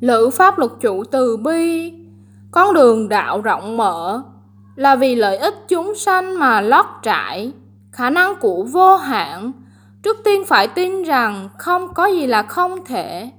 Lữ pháp luật chủ từ bi, con đường đạo rộng mở, là vì lợi ích chúng sanh mà lót trải, khả năng của vô hạn. Trước tiên phải tin rằng không có gì là không thể.